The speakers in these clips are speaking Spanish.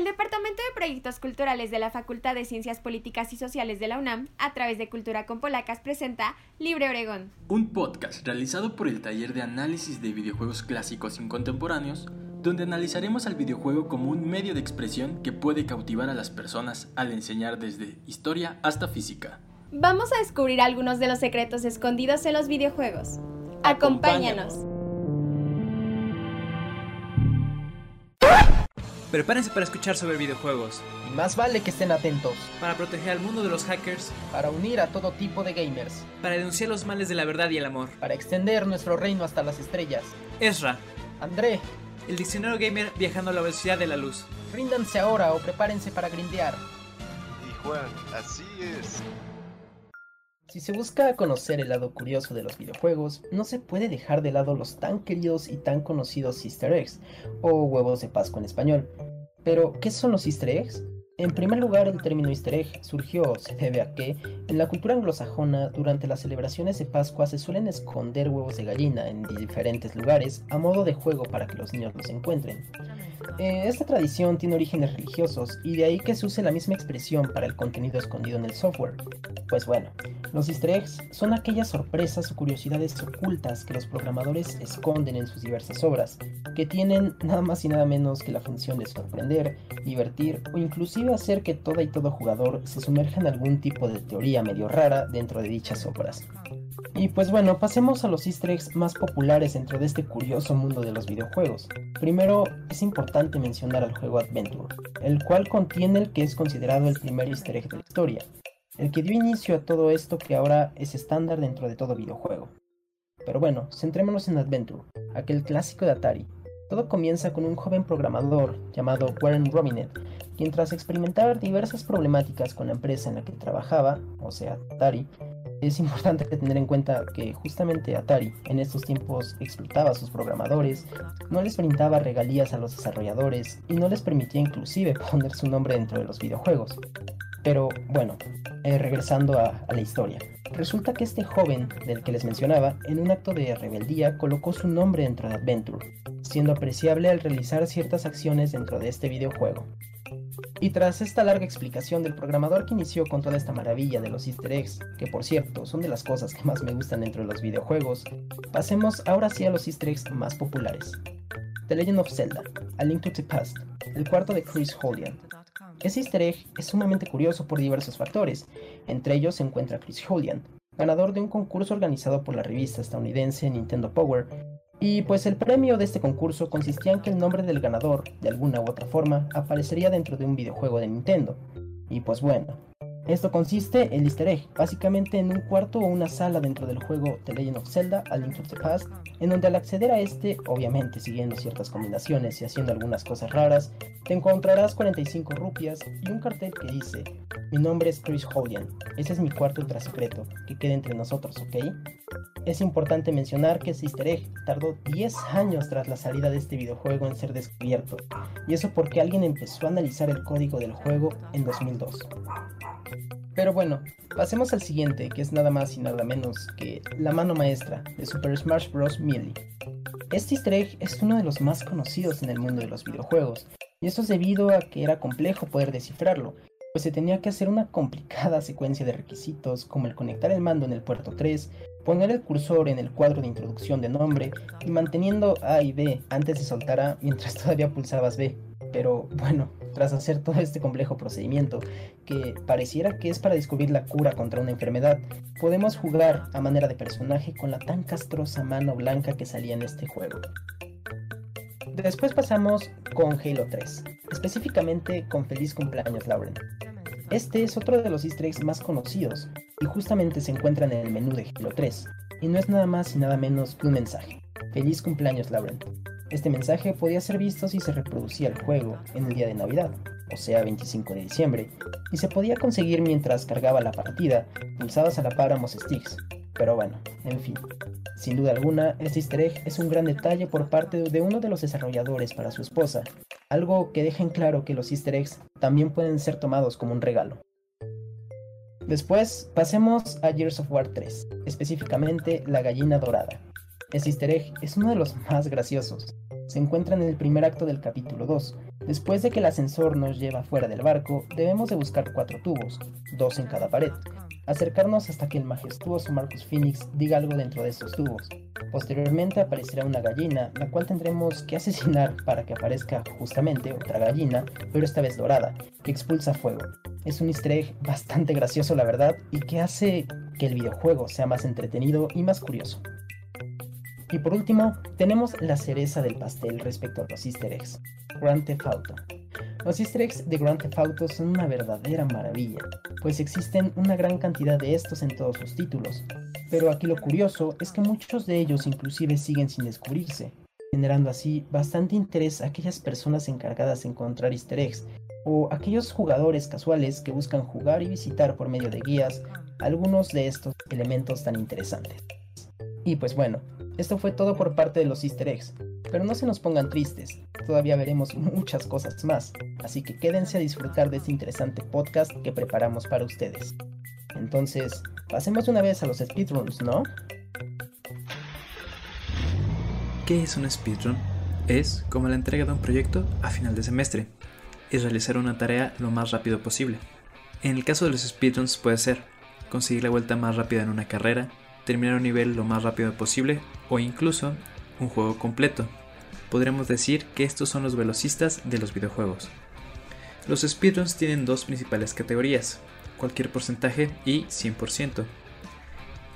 El Departamento de Proyectos Culturales de la Facultad de Ciencias Políticas y Sociales de la UNAM, a través de Cultura con Polacas, presenta Libre Oregón. Un podcast realizado por el taller de análisis de videojuegos clásicos y contemporáneos, donde analizaremos al videojuego como un medio de expresión que puede cautivar a las personas al enseñar desde historia hasta física. Vamos a descubrir algunos de los secretos escondidos en los videojuegos. Acompáñanos. Prepárense para escuchar sobre videojuegos, Y más vale que estén atentos para proteger al mundo de los hackers, para unir a todo tipo de gamers, para denunciar los males de la verdad y el amor. para extender nuestro reino hasta las estrellas. Ezra, André, el diccionario gamer viajando a la velocidad de la luz. ríndanse ahora o prepárense para grindear. Y Juan, así es. Si se busca conocer el lado curioso de los videojuegos, no se puede dejar de lado los tan queridos y tan conocidos easter eggs, o huevos de Pascua en español. Pero, ¿qué son los easter eggs? En primer lugar, el término easter egg surgió, se debe a que, en la cultura anglosajona, durante las celebraciones de Pascua se suelen esconder huevos de gallina en diferentes lugares a modo de juego para que los niños los encuentren. Eh, esta tradición tiene orígenes religiosos y de ahí que se use la misma expresión para el contenido escondido en el software. Pues bueno, los easter eggs son aquellas sorpresas o curiosidades ocultas que los programadores esconden en sus diversas obras, que tienen nada más y nada menos que la función de sorprender, divertir o inclusive hacer que toda y todo jugador se sumerja en algún tipo de teoría medio rara dentro de dichas obras. Y pues bueno, pasemos a los easter eggs más populares dentro de este curioso mundo de los videojuegos. Primero, es importante mencionar al juego Adventure, el cual contiene el que es considerado el primer easter egg de la historia, el que dio inicio a todo esto que ahora es estándar dentro de todo videojuego. Pero bueno, centrémonos en Adventure, aquel clásico de Atari. Todo comienza con un joven programador llamado Warren Robinet, quien tras experimentar diversas problemáticas con la empresa en la que trabajaba, o sea, Atari, es importante tener en cuenta que justamente Atari en estos tiempos explotaba a sus programadores, no les brindaba regalías a los desarrolladores y no les permitía inclusive poner su nombre dentro de los videojuegos. Pero bueno, eh, regresando a, a la historia. Resulta que este joven del que les mencionaba, en un acto de rebeldía, colocó su nombre dentro de Adventure, siendo apreciable al realizar ciertas acciones dentro de este videojuego. Y tras esta larga explicación del programador que inició con toda esta maravilla de los easter eggs, que por cierto son de las cosas que más me gustan dentro de los videojuegos, pasemos ahora sí a los easter eggs más populares. The Legend of Zelda, A Link to the Past, el cuarto de Chris Holian. Ese easter egg es sumamente curioso por diversos factores, entre ellos se encuentra Chris Holian, ganador de un concurso organizado por la revista estadounidense Nintendo Power, y pues el premio de este concurso consistía en que el nombre del ganador, de alguna u otra forma, aparecería dentro de un videojuego de Nintendo. Y pues bueno, esto consiste el easter egg, básicamente en un cuarto o una sala dentro del juego The Legend of Zelda, A Link the Past, en donde al acceder a este, obviamente siguiendo ciertas combinaciones y haciendo algunas cosas raras, te encontrarás 45 rupias y un cartel que dice, mi nombre es Chris Holian, ese es mi cuarto ultra secreto, que quede entre nosotros, ¿ok? Es importante mencionar que este easter egg tardó 10 años tras la salida de este videojuego en ser descubierto, y eso porque alguien empezó a analizar el código del juego en 2002. Pero bueno, pasemos al siguiente, que es nada más y nada menos que la mano maestra de Super Smash Bros. Melee. Este easter egg es uno de los más conocidos en el mundo de los videojuegos, y esto es debido a que era complejo poder descifrarlo, pues se tenía que hacer una complicada secuencia de requisitos como el conectar el mando en el puerto 3, poner el cursor en el cuadro de introducción de nombre y manteniendo A y B antes de soltar A mientras todavía pulsabas B. Pero bueno, tras hacer todo este complejo procedimiento, que pareciera que es para descubrir la cura contra una enfermedad, podemos jugar a manera de personaje con la tan castrosa mano blanca que salía en este juego. Después pasamos con Halo 3, específicamente con Feliz cumpleaños Lauren. Este es otro de los easter eggs más conocidos, y justamente se encuentra en el menú de Halo 3, y no es nada más y nada menos que un mensaje. Feliz cumpleaños Lauren. Este mensaje podía ser visto si se reproducía el juego en el día de Navidad, o sea 25 de diciembre, y se podía conseguir mientras cargaba la partida, pulsadas a la par ambos sticks. Pero bueno, en fin. Sin duda alguna, este easter egg es un gran detalle por parte de uno de los desarrolladores para su esposa, algo que deja en claro que los easter eggs también pueden ser tomados como un regalo. Después, pasemos a Gears of War 3, específicamente la gallina dorada. Este easter egg es uno de los más graciosos. Se encuentra en el primer acto del capítulo 2. Después de que el ascensor nos lleva fuera del barco, debemos de buscar cuatro tubos, dos en cada pared, acercarnos hasta que el majestuoso Marcus Phoenix diga algo dentro de estos tubos. Posteriormente aparecerá una gallina, la cual tendremos que asesinar para que aparezca justamente otra gallina, pero esta vez dorada, que expulsa fuego. Es un easter egg bastante gracioso la verdad y que hace que el videojuego sea más entretenido y más curioso. Y por último, tenemos la cereza del pastel respecto a los easter eggs, Grand Theft Auto. Los easter eggs de Grand Theft son una verdadera maravilla, pues existen una gran cantidad de estos en todos sus títulos, pero aquí lo curioso es que muchos de ellos inclusive siguen sin descubrirse, generando así bastante interés a aquellas personas encargadas de encontrar easter eggs, o aquellos jugadores casuales que buscan jugar y visitar por medio de guías algunos de estos elementos tan interesantes. Y pues bueno, esto fue todo por parte de los easter eggs, pero no se nos pongan tristes, todavía veremos muchas cosas más, así que quédense a disfrutar de este interesante podcast que preparamos para ustedes. Entonces, pasemos una vez a los speedruns, ¿no? ¿Qué es un speedrun? Es como la entrega de un proyecto a final de semestre. Es realizar una tarea lo más rápido posible. En el caso de los speedruns puede ser conseguir la vuelta más rápida en una carrera, terminar un nivel lo más rápido posible o incluso un juego completo. Podríamos decir que estos son los velocistas de los videojuegos. Los speedruns tienen dos principales categorías, cualquier porcentaje y 100%.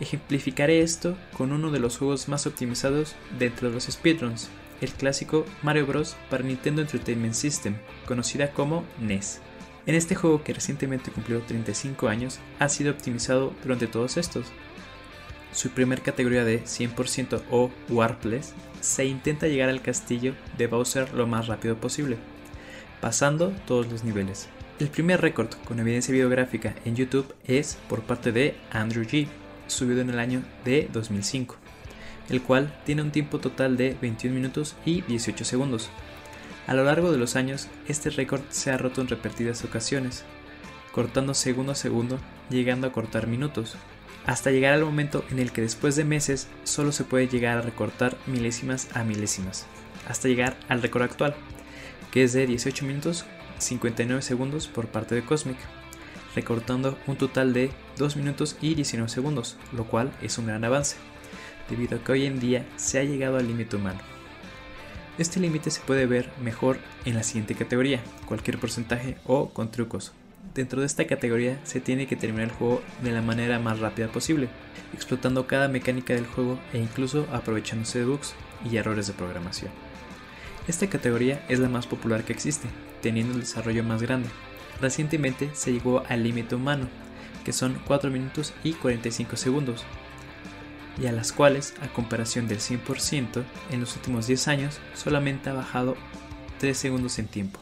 Ejemplificaré esto con uno de los juegos más optimizados dentro de los speedruns, el clásico Mario Bros. para Nintendo Entertainment System, conocida como NES. En este juego que recientemente cumplió 35 años, ha sido optimizado durante todos estos, su primer categoría de 100% o Warpless, se intenta llegar al castillo de Bowser lo más rápido posible, pasando todos los niveles. El primer récord con evidencia videográfica en YouTube es por parte de Andrew G, subido en el año de 2005, el cual tiene un tiempo total de 21 minutos y 18 segundos. A lo largo de los años, este récord se ha roto en repetidas ocasiones, cortando segundo a segundo, llegando a cortar minutos, hasta llegar al momento en el que después de meses solo se puede llegar a recortar milésimas a milésimas, hasta llegar al récord actual, que es de 18 minutos 59 segundos por parte de Cosmic, recortando un total de 2 minutos y 19 segundos, lo cual es un gran avance, debido a que hoy en día se ha llegado al límite humano. Este límite se puede ver mejor en la siguiente categoría, cualquier porcentaje o con trucos, Dentro de esta categoría se tiene que terminar el juego de la manera más rápida posible, explotando cada mecánica del juego e incluso aprovechándose de bugs y errores de programación. Esta categoría es la más popular que existe, teniendo el desarrollo más grande. Recientemente se llegó al límite humano, que son 4 minutos y 45 segundos, y a las cuales, a comparación del 100%, en los últimos 10 años solamente ha bajado 3 segundos en tiempo.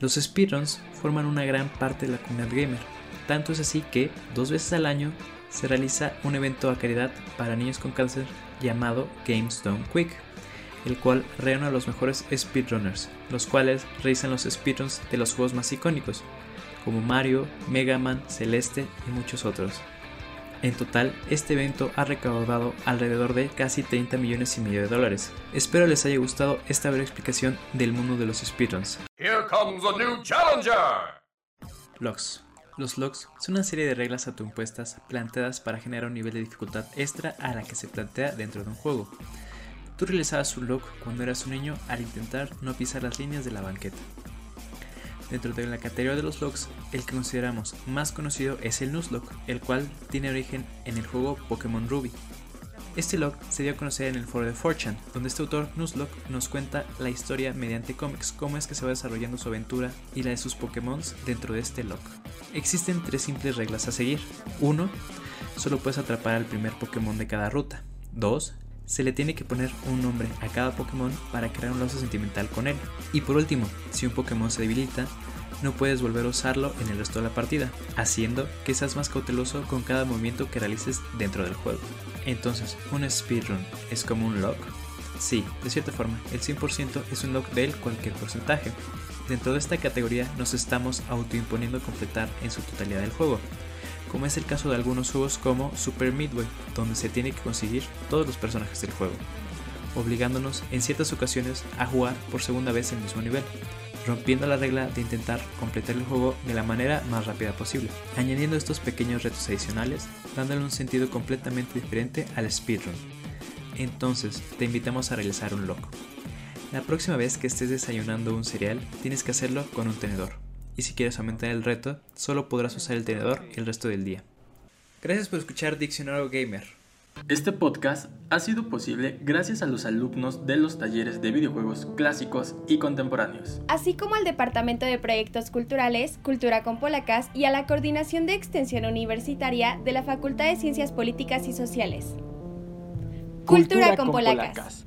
Los speedruns forman una gran parte de la comunidad gamer, tanto es así que dos veces al año se realiza un evento a caridad para niños con cáncer llamado Games Done Quick, el cual reúne a los mejores speedrunners, los cuales realizan los speedruns de los juegos más icónicos, como Mario, Mega Man, Celeste y muchos otros. En total, este evento ha recaudado alrededor de casi 30 millones y medio de dólares. Espero les haya gustado esta breve explicación del mundo de los speedruns. Here comes a new challenger. Logs. Los logs son una serie de reglas autoimpuestas planteadas para generar un nivel de dificultad extra a la que se plantea dentro de un juego. Tú realizabas un log cuando eras un niño al intentar no pisar las líneas de la banqueta. Dentro de la categoría de los logs, el que consideramos más conocido es el Nuzlocke, el cual tiene origen en el juego Pokémon Ruby. Este log se dio a conocer en el foro de Fortune, donde este autor Nuzlocke nos cuenta la historia mediante cómics, cómo es que se va desarrollando su aventura y la de sus Pokémon dentro de este log. Existen tres simples reglas a seguir. 1. Solo puedes atrapar al primer Pokémon de cada ruta. 2 se le tiene que poner un nombre a cada Pokémon para crear un lazo sentimental con él. Y por último, si un Pokémon se debilita, no puedes volver a usarlo en el resto de la partida, haciendo que seas más cauteloso con cada movimiento que realices dentro del juego. Entonces, ¿un speedrun es como un log? Sí, de cierta forma, el 100% es un log del cualquier porcentaje. Dentro de esta categoría nos estamos autoimponiendo completar en su totalidad el juego, como es el caso de algunos juegos como Super Midway, donde se tiene que conseguir todos los personajes del juego. obligándonos en ciertas ocasiones a jugar por segunda vez el mismo nivel, rompiendo la regla de intentar completar el juego de la manera más rápida posible, añadiendo estos pequeños retos adicionales, dándole un sentido completamente diferente al speedrun. Entonces, te invitamos a realizar un loco. La próxima vez que estés desayunando un cereal, tienes que hacerlo con un tenedor. Y si quieres aumentar el reto, solo podrás usar el tenedor el resto del día. Gracias por escuchar Diccionario Gamer. Este podcast ha sido posible gracias a los alumnos de los talleres de videojuegos clásicos y contemporáneos, así como al Departamento de Proyectos Culturales, Cultura con Polacas y a la Coordinación de Extensión Universitaria de la Facultad de Ciencias Políticas y Sociales. Cultura, con, Polacas.